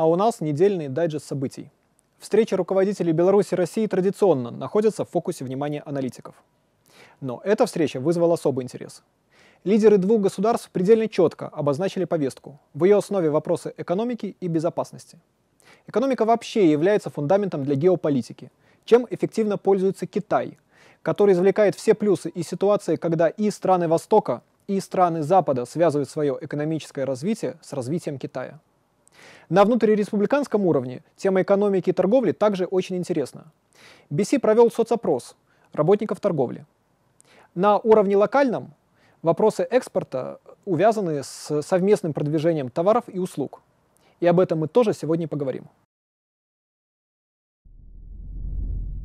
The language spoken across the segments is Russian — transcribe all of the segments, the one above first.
А у нас недельный дайджест событий. Встречи руководителей Беларуси и России традиционно находятся в фокусе внимания аналитиков. Но эта встреча вызвала особый интерес. Лидеры двух государств предельно четко обозначили повестку. В ее основе вопросы экономики и безопасности. Экономика вообще является фундаментом для геополитики. Чем эффективно пользуется Китай, который извлекает все плюсы из ситуации, когда и страны Востока, и страны Запада связывают свое экономическое развитие с развитием Китая. На внутриреспубликанском уровне тема экономики и торговли также очень интересна. BC провел соцопрос работников торговли. На уровне локальном вопросы экспорта увязаны с совместным продвижением товаров и услуг. И об этом мы тоже сегодня поговорим.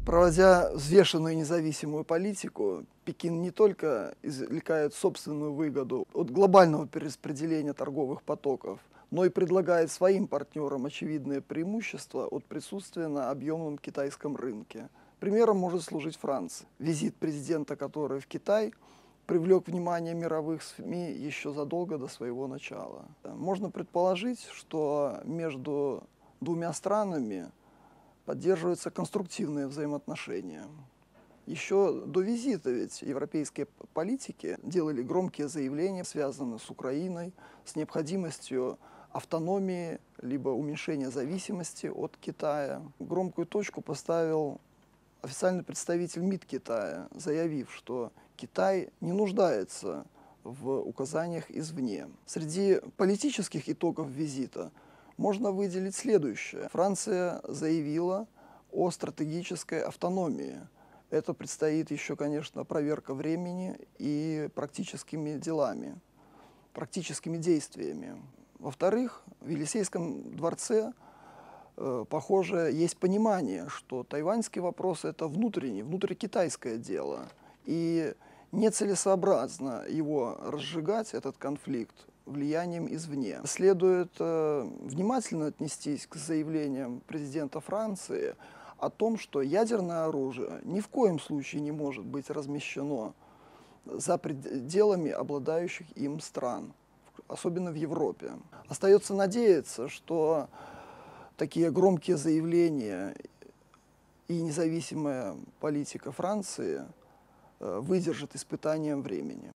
Проводя взвешенную независимую политику, Пекин не только извлекает собственную выгоду от глобального перераспределения торговых потоков, но и предлагает своим партнерам очевидные преимущества от присутствия на объемном китайском рынке. Примером может служить Франция, визит президента которой в Китай привлек внимание мировых СМИ еще задолго до своего начала. Можно предположить, что между двумя странами поддерживаются конструктивные взаимоотношения. Еще до визита ведь европейские политики делали громкие заявления, связанные с Украиной, с необходимостью автономии, либо уменьшения зависимости от Китая. Громкую точку поставил официальный представитель МИД Китая, заявив, что Китай не нуждается в указаниях извне. Среди политических итогов визита – можно выделить следующее. Франция заявила о стратегической автономии. Это предстоит еще, конечно, проверка времени и практическими делами, практическими действиями. Во-вторых, в Елисейском дворце, э, похоже, есть понимание, что тайваньский вопрос – это внутренний, внутрикитайское дело. И нецелесообразно его разжигать, этот конфликт, влиянием извне. Следует э, внимательно отнестись к заявлениям президента Франции о том, что ядерное оружие ни в коем случае не может быть размещено за пределами обладающих им стран, особенно в Европе. Остается надеяться, что такие громкие заявления и независимая политика Франции э, выдержат испытанием времени.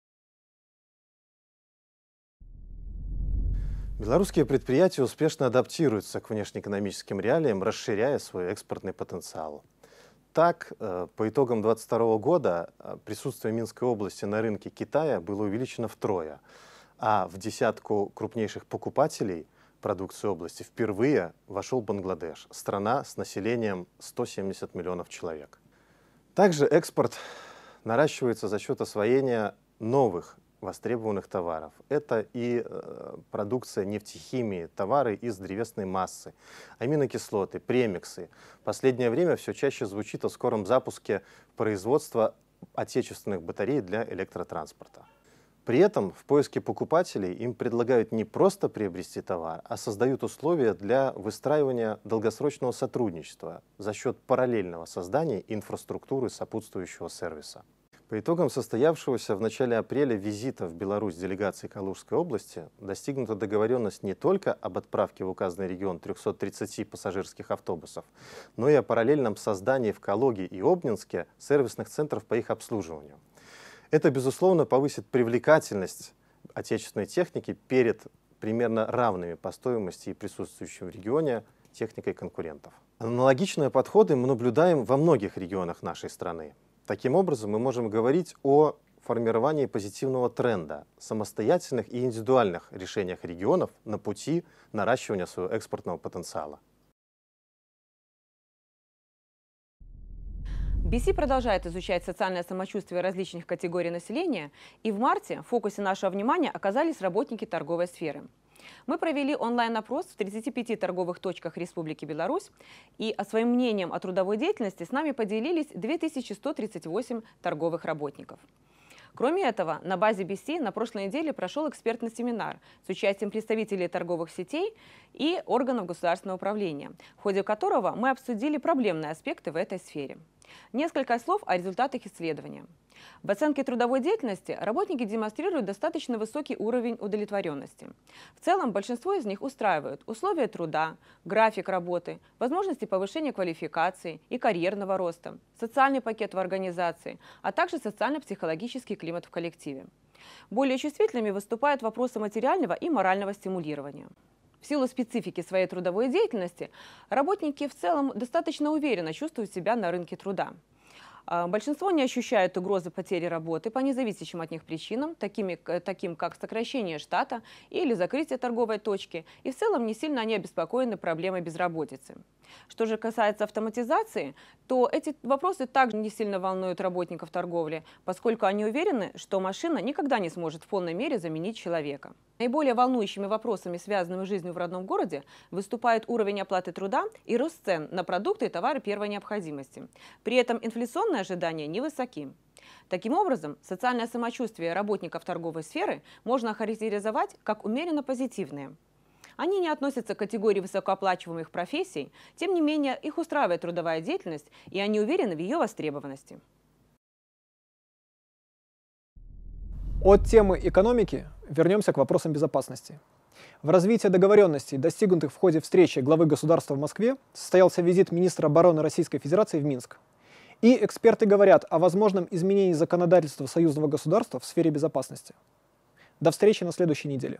Белорусские предприятия успешно адаптируются к внешнеэкономическим реалиям, расширяя свой экспортный потенциал. Так, э, по итогам 2022 года э, присутствие Минской области на рынке Китая было увеличено втрое, а в десятку крупнейших покупателей продукции области впервые вошел Бангладеш, страна с населением 170 миллионов человек. Также экспорт наращивается за счет освоения новых востребованных товаров. Это и э, продукция нефтехимии, товары из древесной массы, аминокислоты, премиксы. Последнее время все чаще звучит о скором запуске производства отечественных батарей для электротранспорта. При этом в поиске покупателей им предлагают не просто приобрести товар, а создают условия для выстраивания долгосрочного сотрудничества за счет параллельного создания инфраструктуры сопутствующего сервиса. По итогам состоявшегося в начале апреля визита в Беларусь делегации Калужской области достигнута договоренность не только об отправке в указанный регион 330 пассажирских автобусов, но и о параллельном создании в Калуге и Обнинске сервисных центров по их обслуживанию. Это, безусловно, повысит привлекательность отечественной техники перед примерно равными по стоимости и присутствующим в регионе техникой конкурентов. Аналогичные подходы мы наблюдаем во многих регионах нашей страны. Таким образом, мы можем говорить о формировании позитивного тренда, самостоятельных и индивидуальных решениях регионов на пути наращивания своего экспортного потенциала. BC продолжает изучать социальное самочувствие различных категорий населения, и в марте в фокусе нашего внимания оказались работники торговой сферы. Мы провели онлайн-опрос в 35 торговых точках Республики Беларусь, и о своим мнением о трудовой деятельности с нами поделились 2138 торговых работников. Кроме этого, на базе BC на прошлой неделе прошел экспертный семинар с участием представителей торговых сетей и органов государственного управления, в ходе которого мы обсудили проблемные аспекты в этой сфере. Несколько слов о результатах исследования. В оценке трудовой деятельности работники демонстрируют достаточно высокий уровень удовлетворенности. В целом большинство из них устраивают условия труда, график работы, возможности повышения квалификации и карьерного роста, социальный пакет в организации, а также социально-психологический климат в коллективе. Более чувствительными выступают вопросы материального и морального стимулирования. В силу специфики своей трудовой деятельности работники в целом достаточно уверенно чувствуют себя на рынке труда. А, большинство не ощущают угрозы потери работы по независящим от них причинам, такими, таким как сокращение штата или закрытие торговой точки, и в целом не сильно они обеспокоены проблемой безработицы. Что же касается автоматизации, то эти вопросы также не сильно волнуют работников торговли, поскольку они уверены, что машина никогда не сможет в полной мере заменить человека. Наиболее волнующими вопросами, связанными с жизнью в родном городе, выступает уровень оплаты труда и рост цен на продукты и товары первой необходимости. При этом инфляционные ожидания невысоки. Таким образом, социальное самочувствие работников торговой сферы можно охарактеризовать как умеренно позитивное. Они не относятся к категории высокооплачиваемых профессий, тем не менее их устраивает трудовая деятельность, и они уверены в ее востребованности. От темы экономики вернемся к вопросам безопасности. В развитии договоренностей, достигнутых в ходе встречи главы государства в Москве, состоялся визит министра обороны Российской Федерации в Минск. И эксперты говорят о возможном изменении законодательства союзного государства в сфере безопасности. До встречи на следующей неделе.